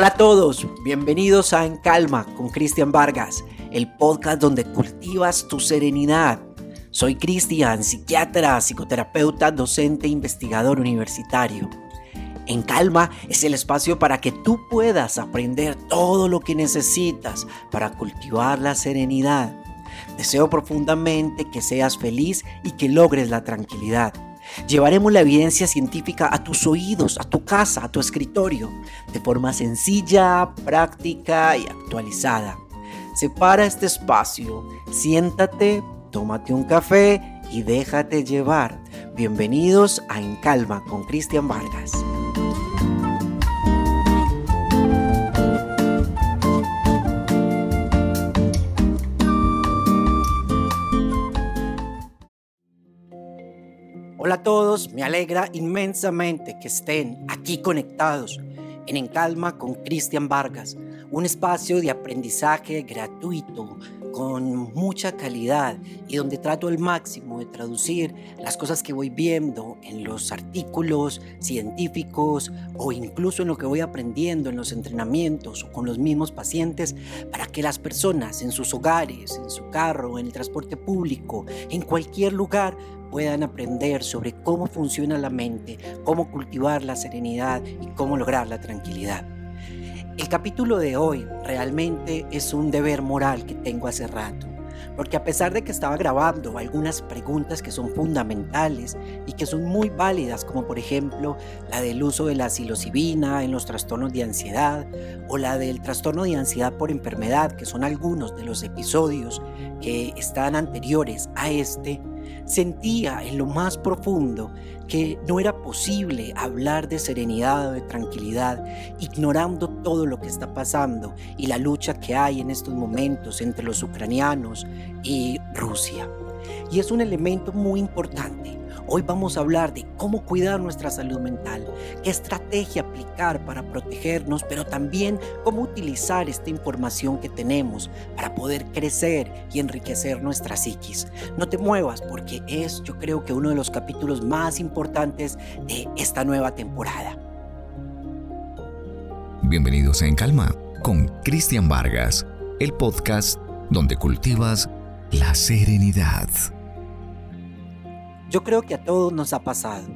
Hola a todos, bienvenidos a En Calma con Cristian Vargas, el podcast donde cultivas tu serenidad. Soy Cristian, psiquiatra, psicoterapeuta, docente e investigador universitario. En Calma es el espacio para que tú puedas aprender todo lo que necesitas para cultivar la serenidad. Deseo profundamente que seas feliz y que logres la tranquilidad. Llevaremos la evidencia científica a tus oídos, a tu casa, a tu escritorio, de forma sencilla, práctica y actualizada. Separa este espacio, siéntate, tómate un café y déjate llevar. Bienvenidos a En Calma con Cristian Vargas. Hola a todos, me alegra inmensamente que estén aquí conectados en En Calma con Cristian Vargas, un espacio de aprendizaje gratuito con mucha calidad y donde trato al máximo de traducir las cosas que voy viendo en los artículos científicos o incluso en lo que voy aprendiendo en los entrenamientos o con los mismos pacientes para que las personas en sus hogares, en su carro, en el transporte público, en cualquier lugar puedan aprender sobre cómo funciona la mente, cómo cultivar la serenidad y cómo lograr la tranquilidad. El capítulo de hoy realmente es un deber moral que tengo hace rato, porque a pesar de que estaba grabando algunas preguntas que son fundamentales y que son muy válidas, como por ejemplo la del uso de la psilocibina en los trastornos de ansiedad o la del trastorno de ansiedad por enfermedad, que son algunos de los episodios que están anteriores a este, Sentía en lo más profundo que no era posible hablar de serenidad o de tranquilidad ignorando todo lo que está pasando y la lucha que hay en estos momentos entre los ucranianos y Rusia. Y es un elemento muy importante Hoy vamos a hablar de cómo cuidar nuestra salud mental, qué estrategia aplicar para protegernos, pero también cómo utilizar esta información que tenemos para poder crecer y enriquecer nuestra psiquis. No te muevas porque es yo creo que uno de los capítulos más importantes de esta nueva temporada. Bienvenidos a En Calma con Cristian Vargas, el podcast donde cultivas la serenidad. Yo creo que a todos nos ha pasado.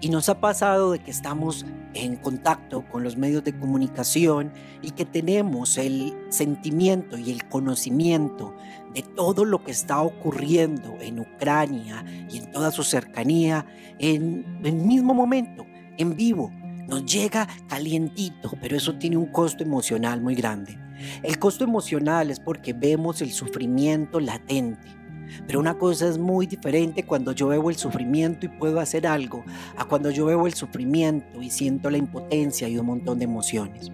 Y nos ha pasado de que estamos en contacto con los medios de comunicación y que tenemos el sentimiento y el conocimiento de todo lo que está ocurriendo en Ucrania y en toda su cercanía en el mismo momento, en vivo. Nos llega calientito, pero eso tiene un costo emocional muy grande. El costo emocional es porque vemos el sufrimiento latente pero una cosa es muy diferente cuando yo veo el sufrimiento y puedo hacer algo, a cuando yo veo el sufrimiento y siento la impotencia y un montón de emociones.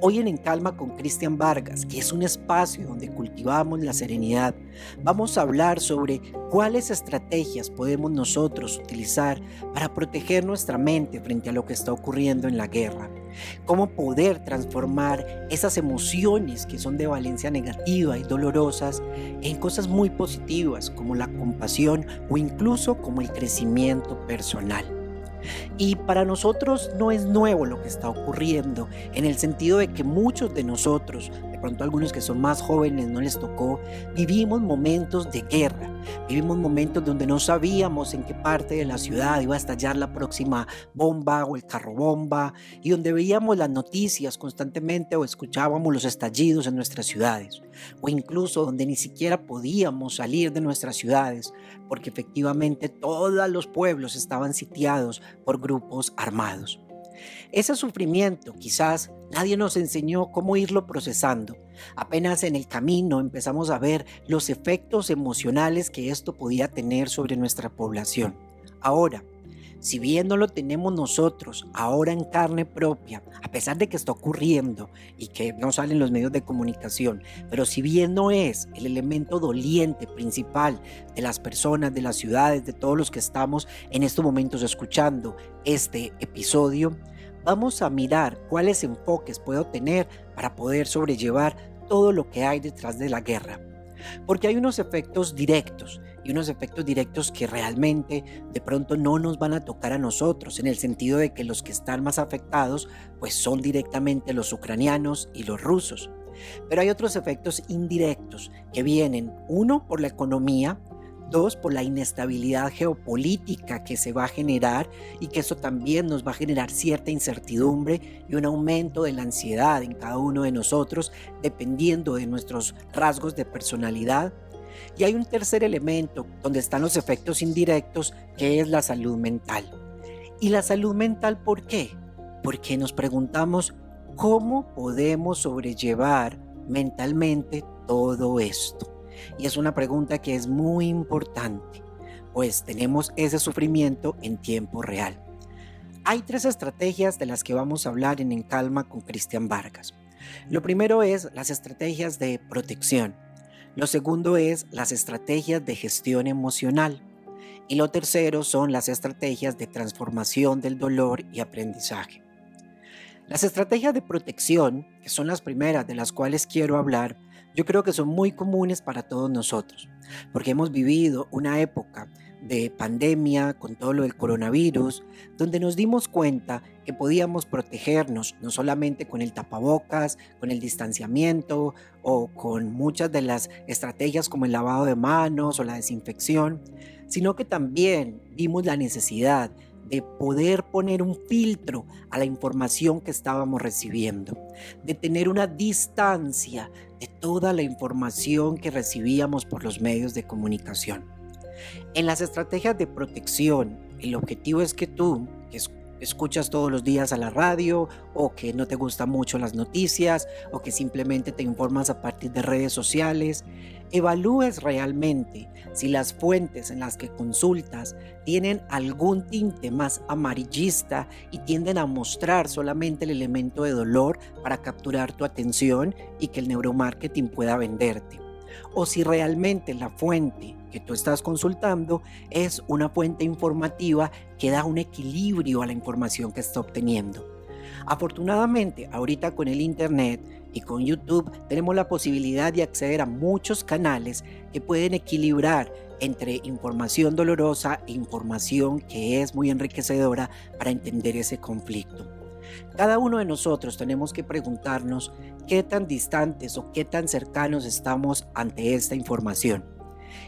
Hoy en En Calma con Cristian Vargas, que es un espacio donde cultivamos la serenidad, vamos a hablar sobre cuáles estrategias podemos nosotros utilizar para proteger nuestra mente frente a lo que está ocurriendo en la guerra. Cómo poder transformar esas emociones que son de valencia negativa y dolorosas en cosas muy positivas como la compasión o incluso como el crecimiento personal. Y para nosotros no es nuevo lo que está ocurriendo, en el sentido de que muchos de nosotros, pronto algunos que son más jóvenes no les tocó, vivimos momentos de guerra, vivimos momentos donde no sabíamos en qué parte de la ciudad iba a estallar la próxima bomba o el carro bomba, y donde veíamos las noticias constantemente o escuchábamos los estallidos en nuestras ciudades, o incluso donde ni siquiera podíamos salir de nuestras ciudades, porque efectivamente todos los pueblos estaban sitiados por grupos armados. Ese sufrimiento quizás nadie nos enseñó cómo irlo procesando. Apenas en el camino empezamos a ver los efectos emocionales que esto podía tener sobre nuestra población. Ahora, si bien no lo tenemos nosotros ahora en carne propia, a pesar de que está ocurriendo y que no salen los medios de comunicación, pero si bien no es el elemento doliente principal de las personas, de las ciudades, de todos los que estamos en estos momentos escuchando este episodio, vamos a mirar cuáles enfoques puedo tener para poder sobrellevar todo lo que hay detrás de la guerra. Porque hay unos efectos directos y unos efectos directos que realmente de pronto no nos van a tocar a nosotros, en el sentido de que los que están más afectados pues son directamente los ucranianos y los rusos. Pero hay otros efectos indirectos que vienen, uno, por la economía, Dos, por la inestabilidad geopolítica que se va a generar y que eso también nos va a generar cierta incertidumbre y un aumento de la ansiedad en cada uno de nosotros dependiendo de nuestros rasgos de personalidad. Y hay un tercer elemento donde están los efectos indirectos que es la salud mental. ¿Y la salud mental por qué? Porque nos preguntamos cómo podemos sobrellevar mentalmente todo esto. Y es una pregunta que es muy importante, pues tenemos ese sufrimiento en tiempo real. Hay tres estrategias de las que vamos a hablar en En Calma con Cristian Vargas. Lo primero es las estrategias de protección. Lo segundo es las estrategias de gestión emocional. Y lo tercero son las estrategias de transformación del dolor y aprendizaje. Las estrategias de protección, que son las primeras de las cuales quiero hablar, yo creo que son muy comunes para todos nosotros, porque hemos vivido una época de pandemia con todo lo del coronavirus, donde nos dimos cuenta que podíamos protegernos no solamente con el tapabocas, con el distanciamiento o con muchas de las estrategias como el lavado de manos o la desinfección, sino que también vimos la necesidad de poder poner un filtro a la información que estábamos recibiendo, de tener una distancia de toda la información que recibíamos por los medios de comunicación. En las estrategias de protección, el objetivo es que tú, que escuchas todos los días a la radio o que no te gustan mucho las noticias o que simplemente te informas a partir de redes sociales, evalúes realmente si las fuentes en las que consultas tienen algún tinte más amarillista y tienden a mostrar solamente el elemento de dolor para capturar tu atención y que el neuromarketing pueda venderte. O si realmente la fuente que tú estás consultando es una fuente informativa que da un equilibrio a la información que está obteniendo. Afortunadamente, ahorita con el Internet y con YouTube tenemos la posibilidad de acceder a muchos canales que pueden equilibrar entre información dolorosa e información que es muy enriquecedora para entender ese conflicto. Cada uno de nosotros tenemos que preguntarnos qué tan distantes o qué tan cercanos estamos ante esta información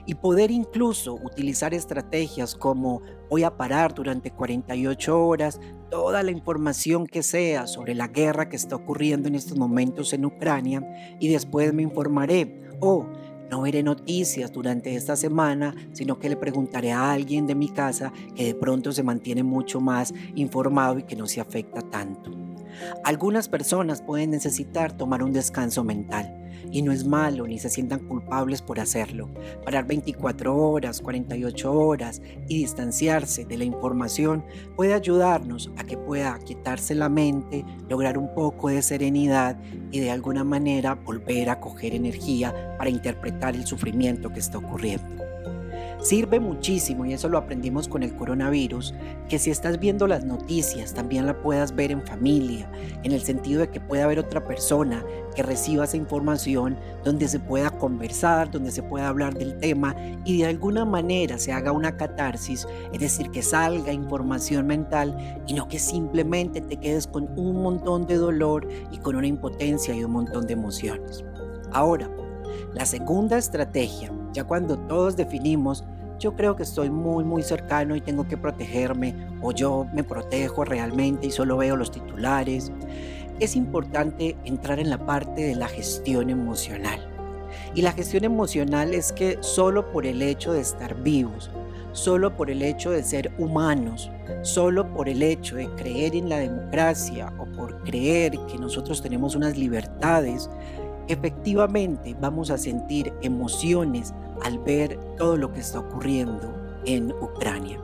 y poder incluso utilizar estrategias como voy a parar durante 48 horas toda la información que sea sobre la guerra que está ocurriendo en estos momentos en Ucrania y después me informaré o no veré noticias durante esta semana, sino que le preguntaré a alguien de mi casa que de pronto se mantiene mucho más informado y que no se afecta tanto. Algunas personas pueden necesitar tomar un descanso mental y no es malo ni se sientan culpables por hacerlo. Parar 24 horas, 48 horas y distanciarse de la información puede ayudarnos a que pueda quitarse la mente, lograr un poco de serenidad y de alguna manera volver a coger energía para interpretar el sufrimiento que está ocurriendo. Sirve muchísimo, y eso lo aprendimos con el coronavirus, que si estás viendo las noticias también la puedas ver en familia, en el sentido de que pueda haber otra persona que reciba esa información donde se pueda conversar, donde se pueda hablar del tema y de alguna manera se haga una catarsis, es decir, que salga información mental y no que simplemente te quedes con un montón de dolor y con una impotencia y un montón de emociones. Ahora, la segunda estrategia ya cuando todos definimos, yo creo que estoy muy, muy cercano y tengo que protegerme, o yo me protejo realmente y solo veo los titulares, es importante entrar en la parte de la gestión emocional. Y la gestión emocional es que solo por el hecho de estar vivos, solo por el hecho de ser humanos, solo por el hecho de creer en la democracia o por creer que nosotros tenemos unas libertades, efectivamente vamos a sentir emociones al ver todo lo que está ocurriendo en Ucrania.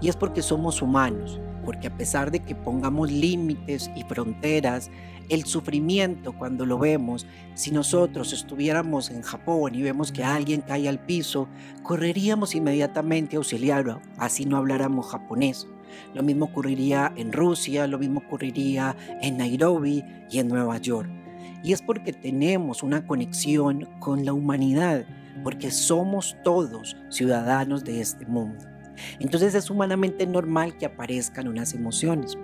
Y es porque somos humanos, porque a pesar de que pongamos límites y fronteras, el sufrimiento cuando lo vemos, si nosotros estuviéramos en Japón y vemos que alguien cae al piso, correríamos inmediatamente a auxiliarlo, así no habláramos japonés. Lo mismo ocurriría en Rusia, lo mismo ocurriría en Nairobi y en Nueva York. Y es porque tenemos una conexión con la humanidad, porque somos todos ciudadanos de este mundo. Entonces es humanamente normal que aparezcan unas emociones.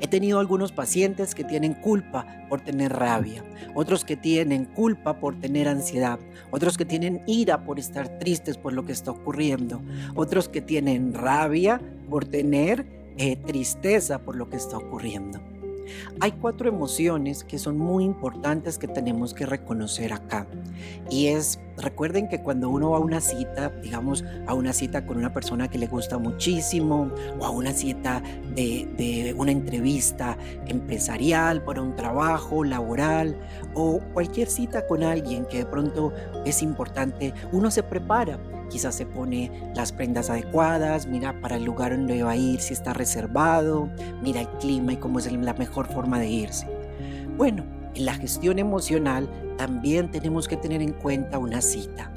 He tenido algunos pacientes que tienen culpa por tener rabia, otros que tienen culpa por tener ansiedad, otros que tienen ira por estar tristes por lo que está ocurriendo, otros que tienen rabia por tener eh, tristeza por lo que está ocurriendo. Hay cuatro emociones que son muy importantes que tenemos que reconocer acá. Y es, recuerden que cuando uno va a una cita, digamos, a una cita con una persona que le gusta muchísimo, o a una cita de, de una entrevista empresarial, para un trabajo laboral, o cualquier cita con alguien que de pronto es importante, uno se prepara quizás se pone las prendas adecuadas, mira para el lugar donde va a ir si está reservado, mira el clima y cómo es la mejor forma de irse. Bueno, en la gestión emocional también tenemos que tener en cuenta una cita.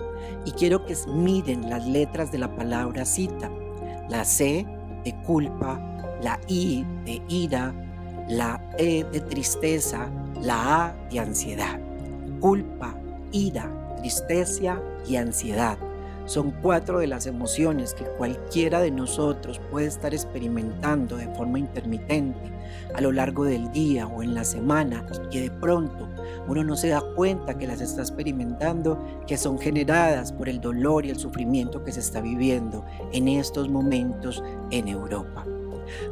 Y quiero que miren las letras de la palabra cita. La C de culpa, la I de ira, la E de tristeza, la A de ansiedad. Culpa, ira, tristeza y ansiedad. Son cuatro de las emociones que cualquiera de nosotros puede estar experimentando de forma intermitente a lo largo del día o en la semana y que de pronto uno no se da cuenta que las está experimentando, que son generadas por el dolor y el sufrimiento que se está viviendo en estos momentos en Europa.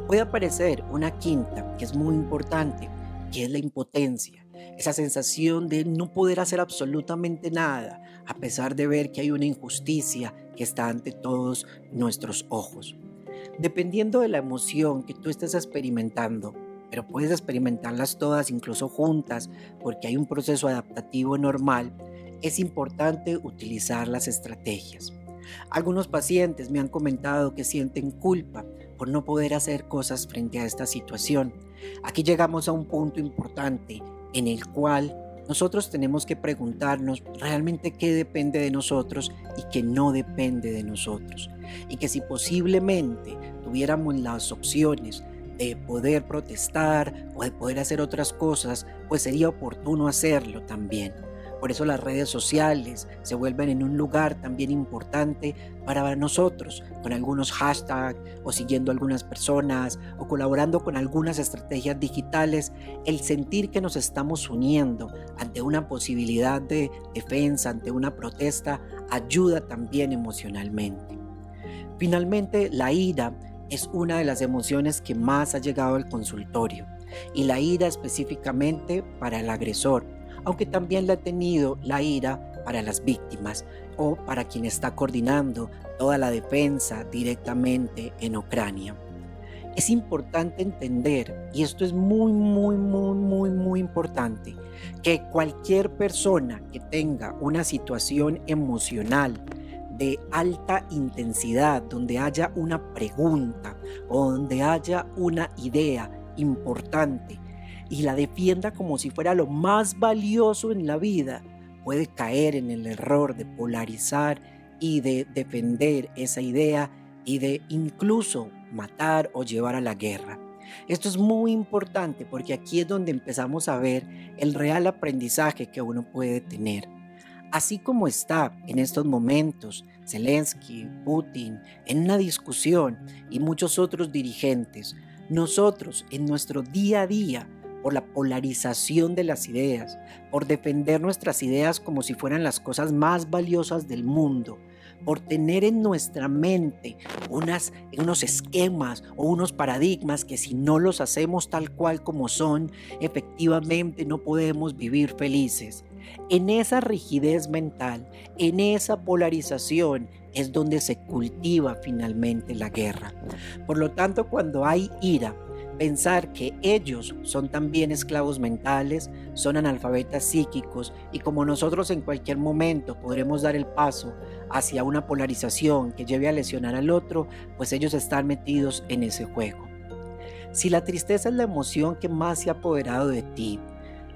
Puede aparecer una quinta que es muy importante, que es la impotencia, esa sensación de no poder hacer absolutamente nada, a pesar de ver que hay una injusticia que está ante todos nuestros ojos. Dependiendo de la emoción que tú estés experimentando, pero puedes experimentarlas todas incluso juntas porque hay un proceso adaptativo normal, es importante utilizar las estrategias. Algunos pacientes me han comentado que sienten culpa por no poder hacer cosas frente a esta situación. Aquí llegamos a un punto importante en el cual nosotros tenemos que preguntarnos realmente qué depende de nosotros y qué no depende de nosotros. Y que si posiblemente tuviéramos las opciones de poder protestar o de poder hacer otras cosas, pues sería oportuno hacerlo también. Por eso las redes sociales se vuelven en un lugar también importante para nosotros, con algunos hashtags o siguiendo algunas personas o colaborando con algunas estrategias digitales, el sentir que nos estamos uniendo ante una posibilidad de defensa, ante una protesta, ayuda también emocionalmente. Finalmente, la ira es una de las emociones que más ha llegado al consultorio y la ira específicamente para el agresor aunque también la ha tenido la ira para las víctimas o para quien está coordinando toda la defensa directamente en Ucrania. Es importante entender, y esto es muy, muy, muy, muy, muy importante, que cualquier persona que tenga una situación emocional de alta intensidad, donde haya una pregunta o donde haya una idea importante, y la defienda como si fuera lo más valioso en la vida, puede caer en el error de polarizar y de defender esa idea y de incluso matar o llevar a la guerra. Esto es muy importante porque aquí es donde empezamos a ver el real aprendizaje que uno puede tener. Así como está en estos momentos Zelensky, Putin, en una discusión y muchos otros dirigentes, nosotros en nuestro día a día por la polarización de las ideas, por defender nuestras ideas como si fueran las cosas más valiosas del mundo, por tener en nuestra mente unos esquemas o unos paradigmas que si no los hacemos tal cual como son, efectivamente no podemos vivir felices. En esa rigidez mental, en esa polarización, es donde se cultiva finalmente la guerra. Por lo tanto, cuando hay ira, pensar que ellos son también esclavos mentales, son analfabetas psíquicos y como nosotros en cualquier momento podremos dar el paso hacia una polarización que lleve a lesionar al otro, pues ellos están metidos en ese juego. Si la tristeza es la emoción que más se ha apoderado de ti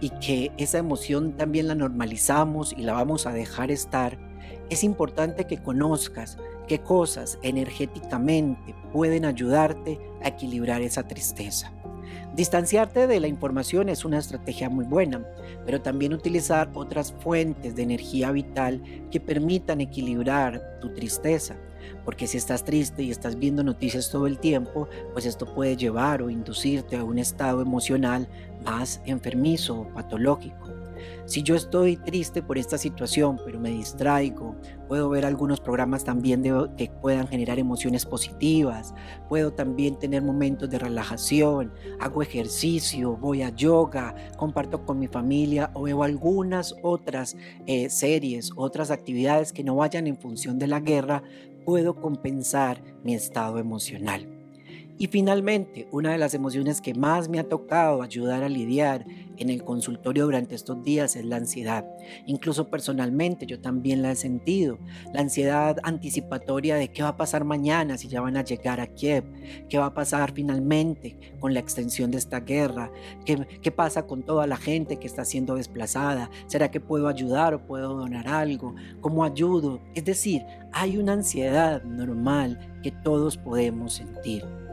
y que esa emoción también la normalizamos y la vamos a dejar estar, es importante que conozcas qué cosas energéticamente pueden ayudarte a equilibrar esa tristeza. Distanciarte de la información es una estrategia muy buena, pero también utilizar otras fuentes de energía vital que permitan equilibrar tu tristeza. Porque si estás triste y estás viendo noticias todo el tiempo, pues esto puede llevar o inducirte a un estado emocional más enfermizo o patológico. Si yo estoy triste por esta situación, pero me distraigo, puedo ver algunos programas también que puedan generar emociones positivas, puedo también tener momentos de relajación, hago ejercicio, voy a yoga, comparto con mi familia o veo algunas otras eh, series, otras actividades que no vayan en función de la guerra, puedo compensar mi estado emocional. Y finalmente, una de las emociones que más me ha tocado ayudar a lidiar en el consultorio durante estos días es la ansiedad. Incluso personalmente yo también la he sentido. La ansiedad anticipatoria de qué va a pasar mañana si ya van a llegar a Kiev, qué va a pasar finalmente con la extensión de esta guerra, qué, pasa con toda la gente que está siendo desplazada, será que puedo ayudar o puedo donar algo, cómo ayudo. Es decir, hay una ansiedad normal que todos podemos sentir.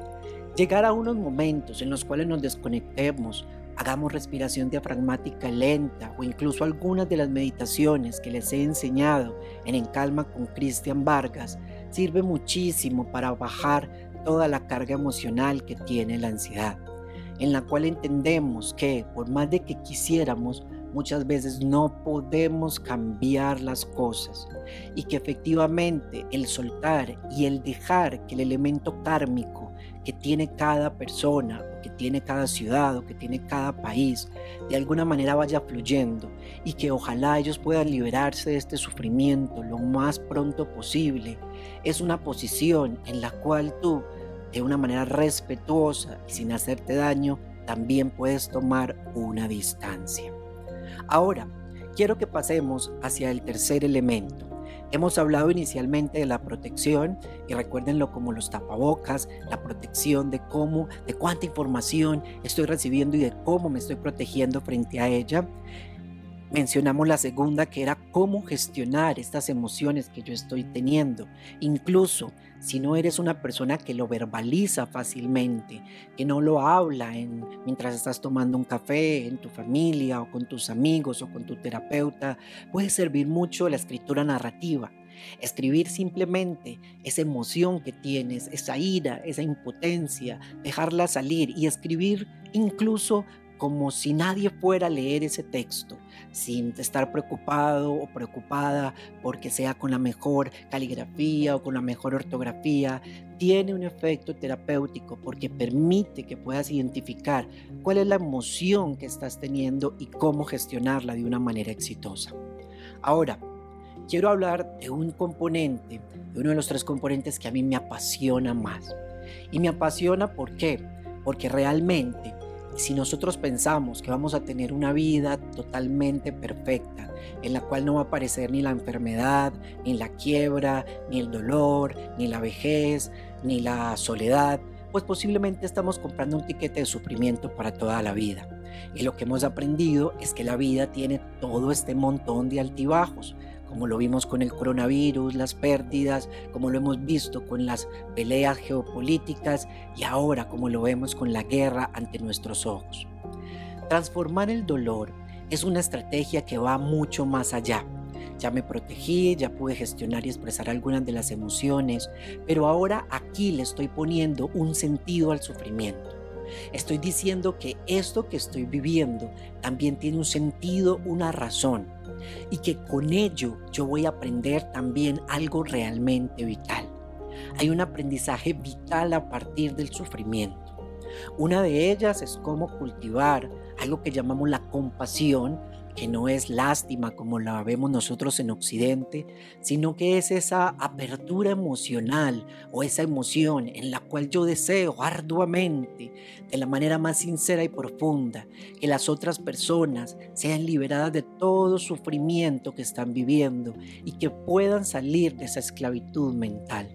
Llegar a unos momentos en los cuales nos desconectemos, hagamos respiración diafragmática lenta o incluso algunas de las meditaciones que les he enseñado en En Calma con Cristian Vargas, sirve muchísimo para bajar toda la carga emocional que tiene la ansiedad, en la cual entendemos que por más de que quisiéramos, muchas veces no podemos cambiar las cosas y que efectivamente el soltar y el dejar que el elemento kármico que tiene cada persona, que tiene cada ciudad, o que tiene cada país, de alguna manera vaya fluyendo y que ojalá ellos puedan liberarse de este sufrimiento lo más pronto posible, es una posición en la cual tú, de una manera respetuosa y sin hacerte daño, también puedes tomar una distancia. Ahora, quiero que pasemos hacia el tercer elemento, Hemos hablado inicialmente de la protección y recuérdenlo como los tapabocas, la protección de cómo, de cuánta información estoy recibiendo y de cómo me estoy protegiendo frente a ella. Mencionamos la segunda que era cómo gestionar estas emociones que yo estoy teniendo. Incluso si no eres una persona que lo verbaliza fácilmente, que no lo habla en, mientras estás tomando un café en tu familia o con tus amigos o con tu terapeuta, puede servir mucho la escritura narrativa. Escribir simplemente esa emoción que tienes, esa ira, esa impotencia, dejarla salir y escribir incluso como si nadie fuera a leer ese texto, sin estar preocupado o preocupada porque sea con la mejor caligrafía o con la mejor ortografía, tiene un efecto terapéutico porque permite que puedas identificar cuál es la emoción que estás teniendo y cómo gestionarla de una manera exitosa. Ahora, quiero hablar de un componente, de uno de los tres componentes que a mí me apasiona más. Y me apasiona ¿por qué? Porque realmente si nosotros pensamos que vamos a tener una vida totalmente perfecta, en la cual no va a aparecer ni la enfermedad, ni la quiebra, ni el dolor, ni la vejez, ni la soledad, pues posiblemente estamos comprando un tiquete de sufrimiento para toda la vida. Y lo que hemos aprendido es que la vida tiene todo este montón de altibajos como lo vimos con el coronavirus, las pérdidas, como lo hemos visto con las peleas geopolíticas y ahora como lo vemos con la guerra ante nuestros ojos. Transformar el dolor es una estrategia que va mucho más allá. Ya me protegí, ya pude gestionar y expresar algunas de las emociones, pero ahora aquí le estoy poniendo un sentido al sufrimiento. Estoy diciendo que esto que estoy viviendo también tiene un sentido, una razón y que con ello yo voy a aprender también algo realmente vital. Hay un aprendizaje vital a partir del sufrimiento. Una de ellas es cómo cultivar algo que llamamos la compasión que no es lástima como la vemos nosotros en Occidente, sino que es esa apertura emocional o esa emoción en la cual yo deseo arduamente, de la manera más sincera y profunda, que las otras personas sean liberadas de todo sufrimiento que están viviendo y que puedan salir de esa esclavitud mental.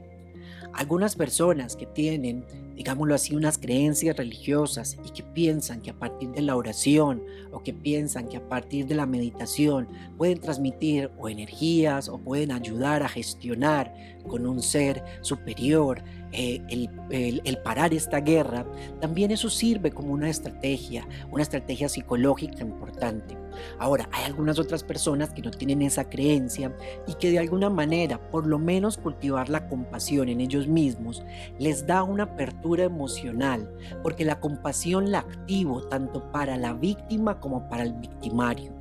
Algunas personas que tienen digámoslo así, unas creencias religiosas y que piensan que a partir de la oración o que piensan que a partir de la meditación pueden transmitir o energías o pueden ayudar a gestionar con un ser superior eh, el, parar esta guerra, también eso sirve como una estrategia, una estrategia psicológica importante. Ahora, hay algunas otras personas que no tienen esa creencia y que de alguna manera, por lo menos cultivar la compasión en ellos mismos, les da una apertura emocional, porque la compasión la activo tanto para la víctima como para el victimario,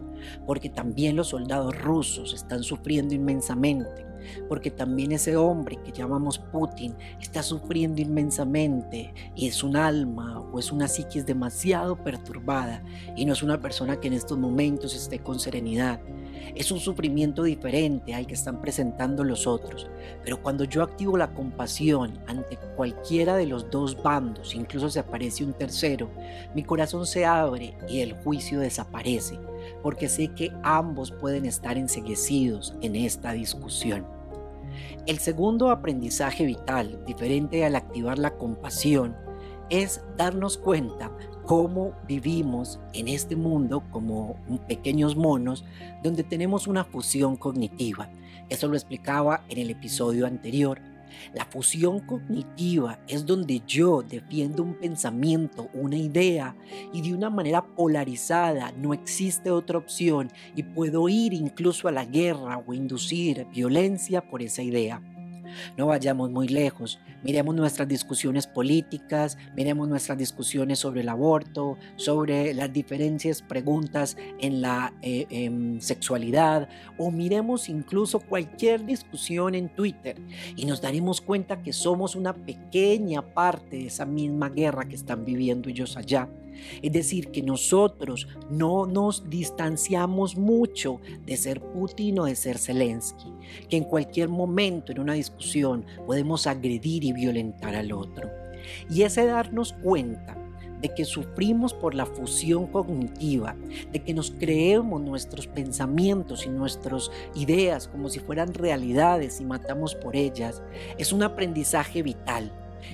porque también los soldados rusos están sufriendo inmensamente porque también ese hombre que llamamos Putin está sufriendo inmensamente y es un alma o es una psiquis demasiado perturbada y no es una persona que en estos momentos esté con serenidad. Es un sufrimiento diferente al que están presentando los otros, pero cuando yo activo la compasión ante cualquiera de los dos bandos, incluso se aparece un tercero, mi corazón se abre y el juicio desaparece, porque sé que ambos pueden estar enseguecidos en esta discusión. El segundo aprendizaje vital, diferente al activar la compasión, es darnos cuenta cómo vivimos en este mundo como pequeños monos donde tenemos una fusión cognitiva. Eso lo explicaba en el episodio anterior. La fusión cognitiva es donde yo defiendo un pensamiento, una idea y de una manera polarizada no existe otra opción y puedo ir incluso a la guerra o inducir violencia por esa idea. No vayamos muy lejos, miremos nuestras discusiones políticas, miremos nuestras discusiones sobre el aborto, sobre las diferentes preguntas en la eh, em, sexualidad o miremos incluso cualquier discusión en Twitter y nos daremos cuenta que somos una pequeña parte de esa misma guerra que están viviendo ellos allá. Es decir, que nosotros no nos distanciamos mucho de ser Putin o de ser Zelensky, que en cualquier momento en una discusión podemos agredir y violentar al otro. Y ese darnos cuenta de que sufrimos por la fusión cognitiva, de que nos creemos nuestros pensamientos y nuestras ideas como si fueran realidades y matamos por ellas, es un aprendizaje vital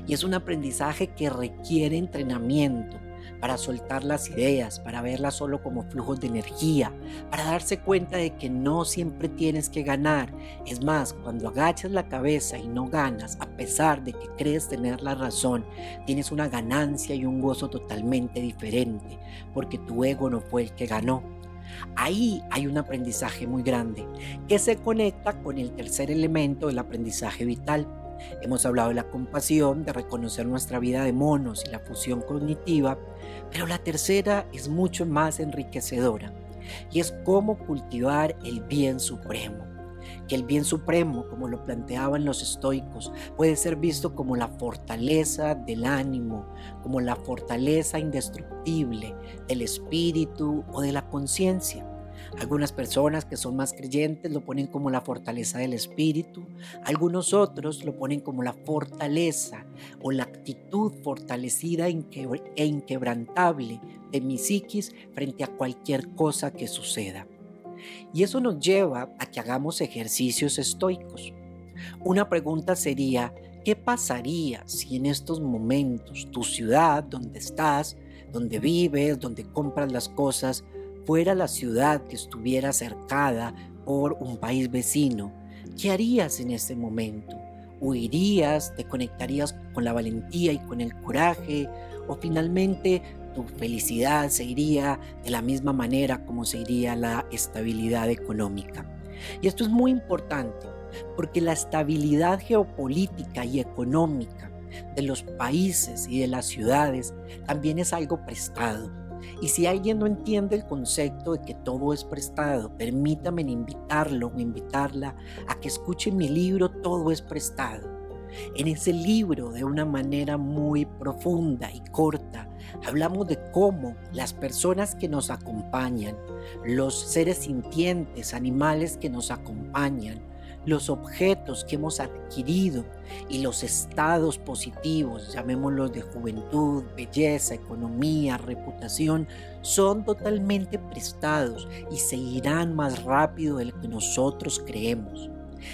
y es un aprendizaje que requiere entrenamiento, para soltar las ideas, para verlas solo como flujos de energía, para darse cuenta de que no siempre tienes que ganar. Es más, cuando agachas la cabeza y no ganas, a pesar de que crees tener la razón, tienes una ganancia y un gozo totalmente diferente, porque tu ego no fue el que ganó. Ahí hay un aprendizaje muy grande que se conecta con el tercer elemento del aprendizaje vital Hemos hablado de la compasión, de reconocer nuestra vida de monos y la fusión cognitiva, pero la tercera es mucho más enriquecedora y es cómo cultivar el bien supremo. Que el bien supremo, como lo planteaban los estoicos, puede ser visto como la fortaleza del ánimo, como la fortaleza indestructible del espíritu o de la conciencia. Algunas personas que son más creyentes lo ponen como la fortaleza del espíritu, algunos otros lo ponen como la fortaleza o la actitud fortalecida e inquebrantable de mi psiquis frente a cualquier cosa que suceda. Y eso nos lleva a que hagamos ejercicios estoicos. Una pregunta sería, ¿qué pasaría si en estos momentos tu ciudad, donde estás, donde vives, donde compras las cosas, fuera la ciudad que estuviera cercada por un país vecino, ¿qué harías en ese momento? ¿Huirías? ¿Te conectarías con la valentía y con el coraje? ¿O finalmente tu felicidad se iría de la misma manera como se iría la estabilidad económica? Y esto es muy importante porque la estabilidad geopolítica y económica de los países y de las ciudades también es algo prestado y si alguien no entiende el concepto de que todo es prestado, permítame invitarlo o invitarla a que escuche mi libro Todo es prestado. En ese libro, de una manera muy profunda y corta, hablamos de cómo las personas que nos acompañan, los seres sintientes, animales que nos acompañan, los objetos que hemos adquirido y los estados positivos, llamémoslos de juventud, belleza, economía, reputación, son totalmente prestados y se irán más rápido de que nosotros creemos.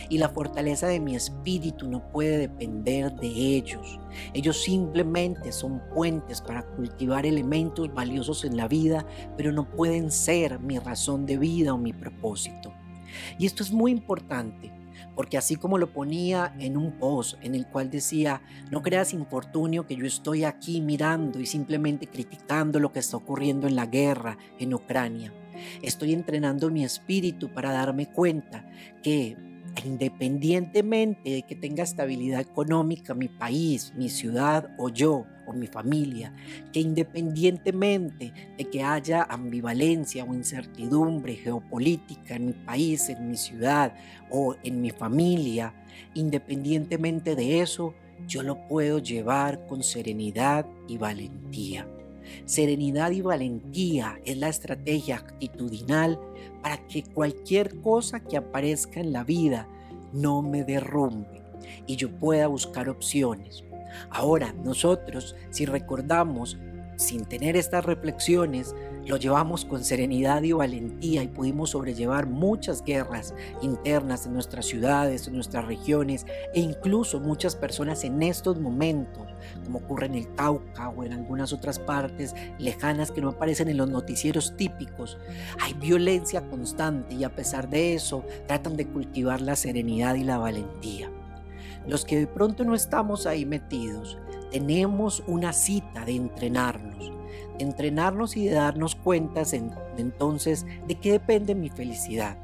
y la fortaleza de mi espíritu no puede depender de ellos. Ellos simplemente son puentes para cultivar elementos valiosos en la vida, pero no pueden ser mi razón de vida o mi propósito. Y esto es muy importante porque así como lo ponía en un post en el cual decía, no creas infortunio que yo estoy aquí mirando y simplemente criticando lo que está ocurriendo en la guerra en Ucrania. Estoy entrenando mi espíritu para darme cuenta que independientemente de que tenga estabilidad económica mi país, mi ciudad o yo o mi familia, que independientemente de que haya ambivalencia o incertidumbre geopolítica en mi país, en mi ciudad o en mi familia, independientemente de eso, yo lo puedo llevar con serenidad y valentía. Serenidad y valentía es la estrategia actitudinal para que cualquier cosa que aparezca en la vida no me derrumbe y yo pueda buscar opciones. Ahora, nosotros, si recordamos, sin tener estas reflexiones, lo llevamos con serenidad y valentía y pudimos sobrellevar muchas guerras internas en nuestras ciudades, en nuestras regiones e incluso muchas personas en estos momentos, como ocurre en el Cauca o en algunas otras partes lejanas que no aparecen en los noticieros típicos. Hay violencia constante y a pesar de eso tratan de cultivar la serenidad y la valentía. Los que de pronto no estamos ahí metidos, tenemos una cita de entrenarnos entrenarnos y de darnos cuentas entonces de qué depende mi felicidad.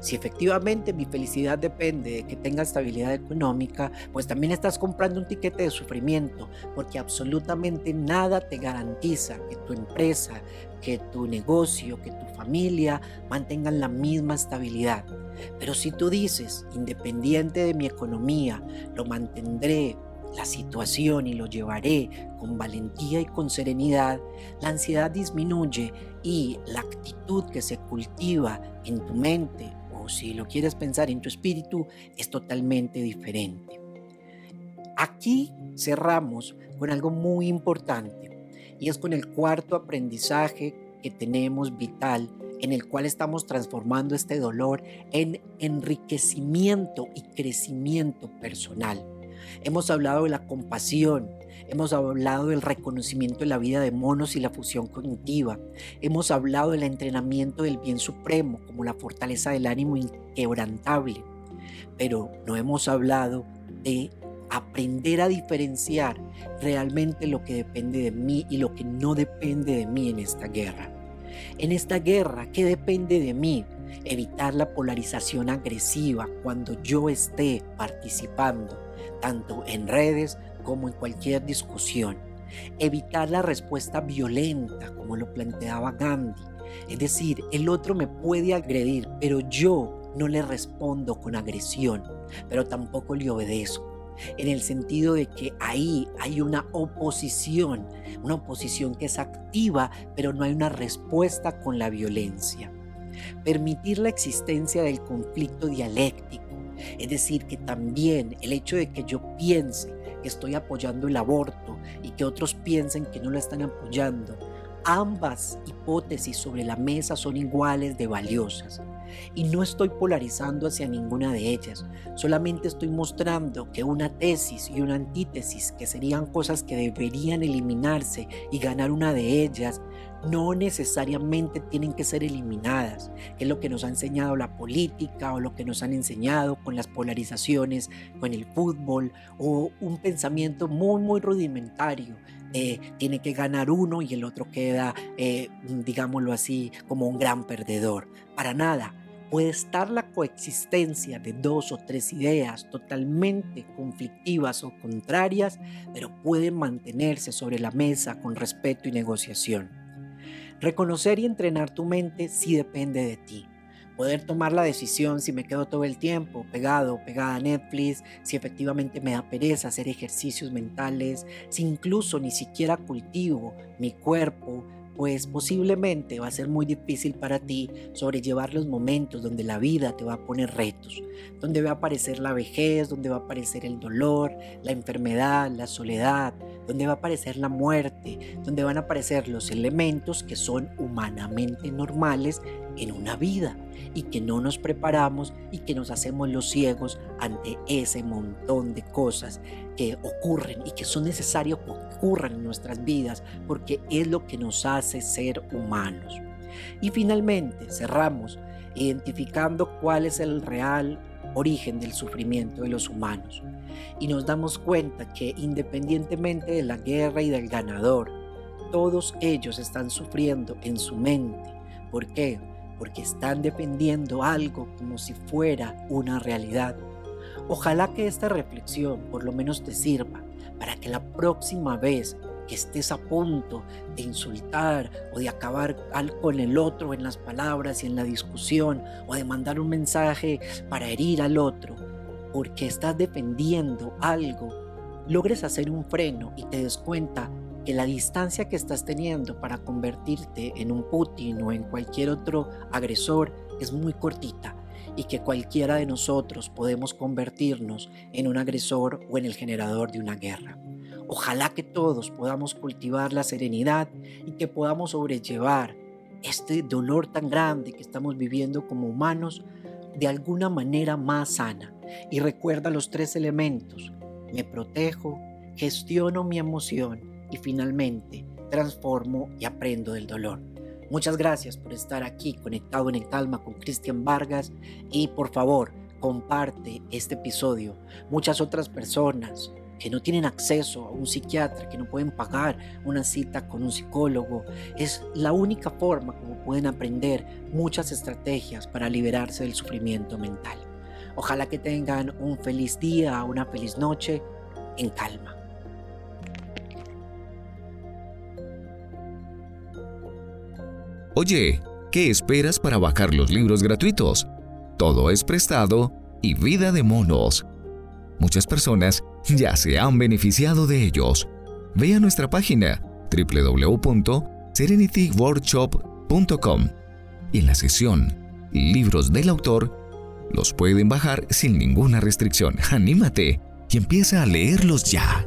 Si efectivamente mi felicidad depende de que tenga estabilidad económica, pues también estás comprando un tiquete de sufrimiento, porque absolutamente nada te garantiza que tu empresa, que tu negocio, que tu familia mantengan la misma estabilidad. Pero si tú dices, independiente de mi economía, lo mantendré la situación y lo llevaré con valentía y con serenidad, la ansiedad disminuye y la actitud que se cultiva en tu mente o si lo quieres pensar en tu espíritu es totalmente diferente. Aquí cerramos con algo muy importante y es con el cuarto aprendizaje que tenemos vital en el cual estamos transformando este dolor en enriquecimiento y crecimiento personal. Hemos hablado de la compasión, hemos hablado del reconocimiento de la vida de monos y la fusión cognitiva, hemos hablado del entrenamiento del bien supremo como la fortaleza del ánimo inquebrantable, pero no hemos hablado de aprender a diferenciar realmente lo que depende de mí y lo que no depende de mí en esta guerra. En esta guerra, ¿qué depende de mí? Evitar la polarización agresiva cuando yo esté participando tanto en redes como en cualquier discusión. Evitar la respuesta violenta, como lo planteaba Gandhi. Es decir, el otro me puede agredir, pero yo no le respondo con agresión, pero tampoco le obedezco. En el sentido de que ahí hay una oposición, una oposición que es activa, pero no hay una respuesta con la violencia. Permitir la existencia del conflicto dialéctico es decir, que también el hecho de que yo piense que estoy apoyando el aborto y que otros piensen que no lo están apoyando, ambas hipótesis sobre la mesa son iguales de valiosas. Y no estoy polarizando hacia ninguna de ellas, solamente estoy mostrando que una tesis y una antítesis, que serían cosas que deberían eliminarse y ganar una de ellas, no necesariamente tienen que ser eliminadas, que es lo que nos ha enseñado la política o lo que nos han enseñado con las polarizaciones, con el fútbol o un pensamiento muy, muy rudimentario. tiene que ganar uno y el otro queda, eh, digámoslo así, como un gran perdedor. Para nada, puede estar la coexistencia de dos o tres ideas totalmente conflictivas o contrarias, pero pueden mantenerse sobre la mesa con respeto y negociación. Reconocer y entrenar tu mente sí depende de ti. Poder tomar la decisión si me quedo todo el tiempo pegado o pegada a Netflix, si efectivamente me da pereza hacer ejercicios mentales, si incluso ni siquiera cultivo mi cuerpo, pues posiblemente va a ser muy difícil para ti sobrellevar los momentos donde la vida te va a poner retos, donde va a aparecer la vejez, donde va a aparecer el dolor, la enfermedad, la soledad, donde va a aparecer la muerte, donde van a aparecer los elementos que son humanamente normales en una vida y que no nos preparamos y que nos hacemos los ciegos ante ese montón de cosas que ocurren y que son necesarias que ocurran en nuestras vidas porque es lo que nos hace ser humanos. Y finalmente cerramos identificando cuál es el real origen del sufrimiento de los humanos. Y nos damos cuenta que independientemente de la guerra y del ganador, todos ellos están sufriendo en su mente. ¿Por qué? Porque están defendiendo algo como si fuera una realidad. Ojalá que esta reflexión por lo menos te sirva para que la próxima vez que estés a punto de insultar o de acabar con el otro en las palabras y en la discusión o de mandar un mensaje para herir al otro, porque estás defendiendo algo, logres hacer un freno y te des cuenta que la distancia que estás teniendo para convertirte en un Putin o en cualquier otro agresor es muy cortita y que cualquiera de nosotros podemos convertirnos en un agresor o en el generador de una guerra. Ojalá que todos podamos cultivar la serenidad y que podamos sobrellevar este dolor tan grande que estamos viviendo como humanos de alguna manera más sana. Y recuerda los tres elementos. Me protejo, gestiono mi emoción y finalmente transformo y aprendo del dolor. Muchas gracias por estar aquí conectado en el calma con Cristian Vargas y por favor comparte este episodio. Muchas otras personas que no tienen acceso a un psiquiatra, que no pueden pagar una cita con un psicólogo. Es la única forma como pueden aprender muchas estrategias para liberarse del sufrimiento mental. Ojalá que tengan un feliz día, una feliz noche en calma. Oye, ¿qué esperas para bajar los libros gratuitos? Todo es prestado y vida de monos. Muchas personas ya se han beneficiado de ellos. Ve a nuestra página www.serenityworkshop.com y en la sesión Libros del autor los pueden bajar sin ninguna restricción. Anímate y empieza a leerlos ya.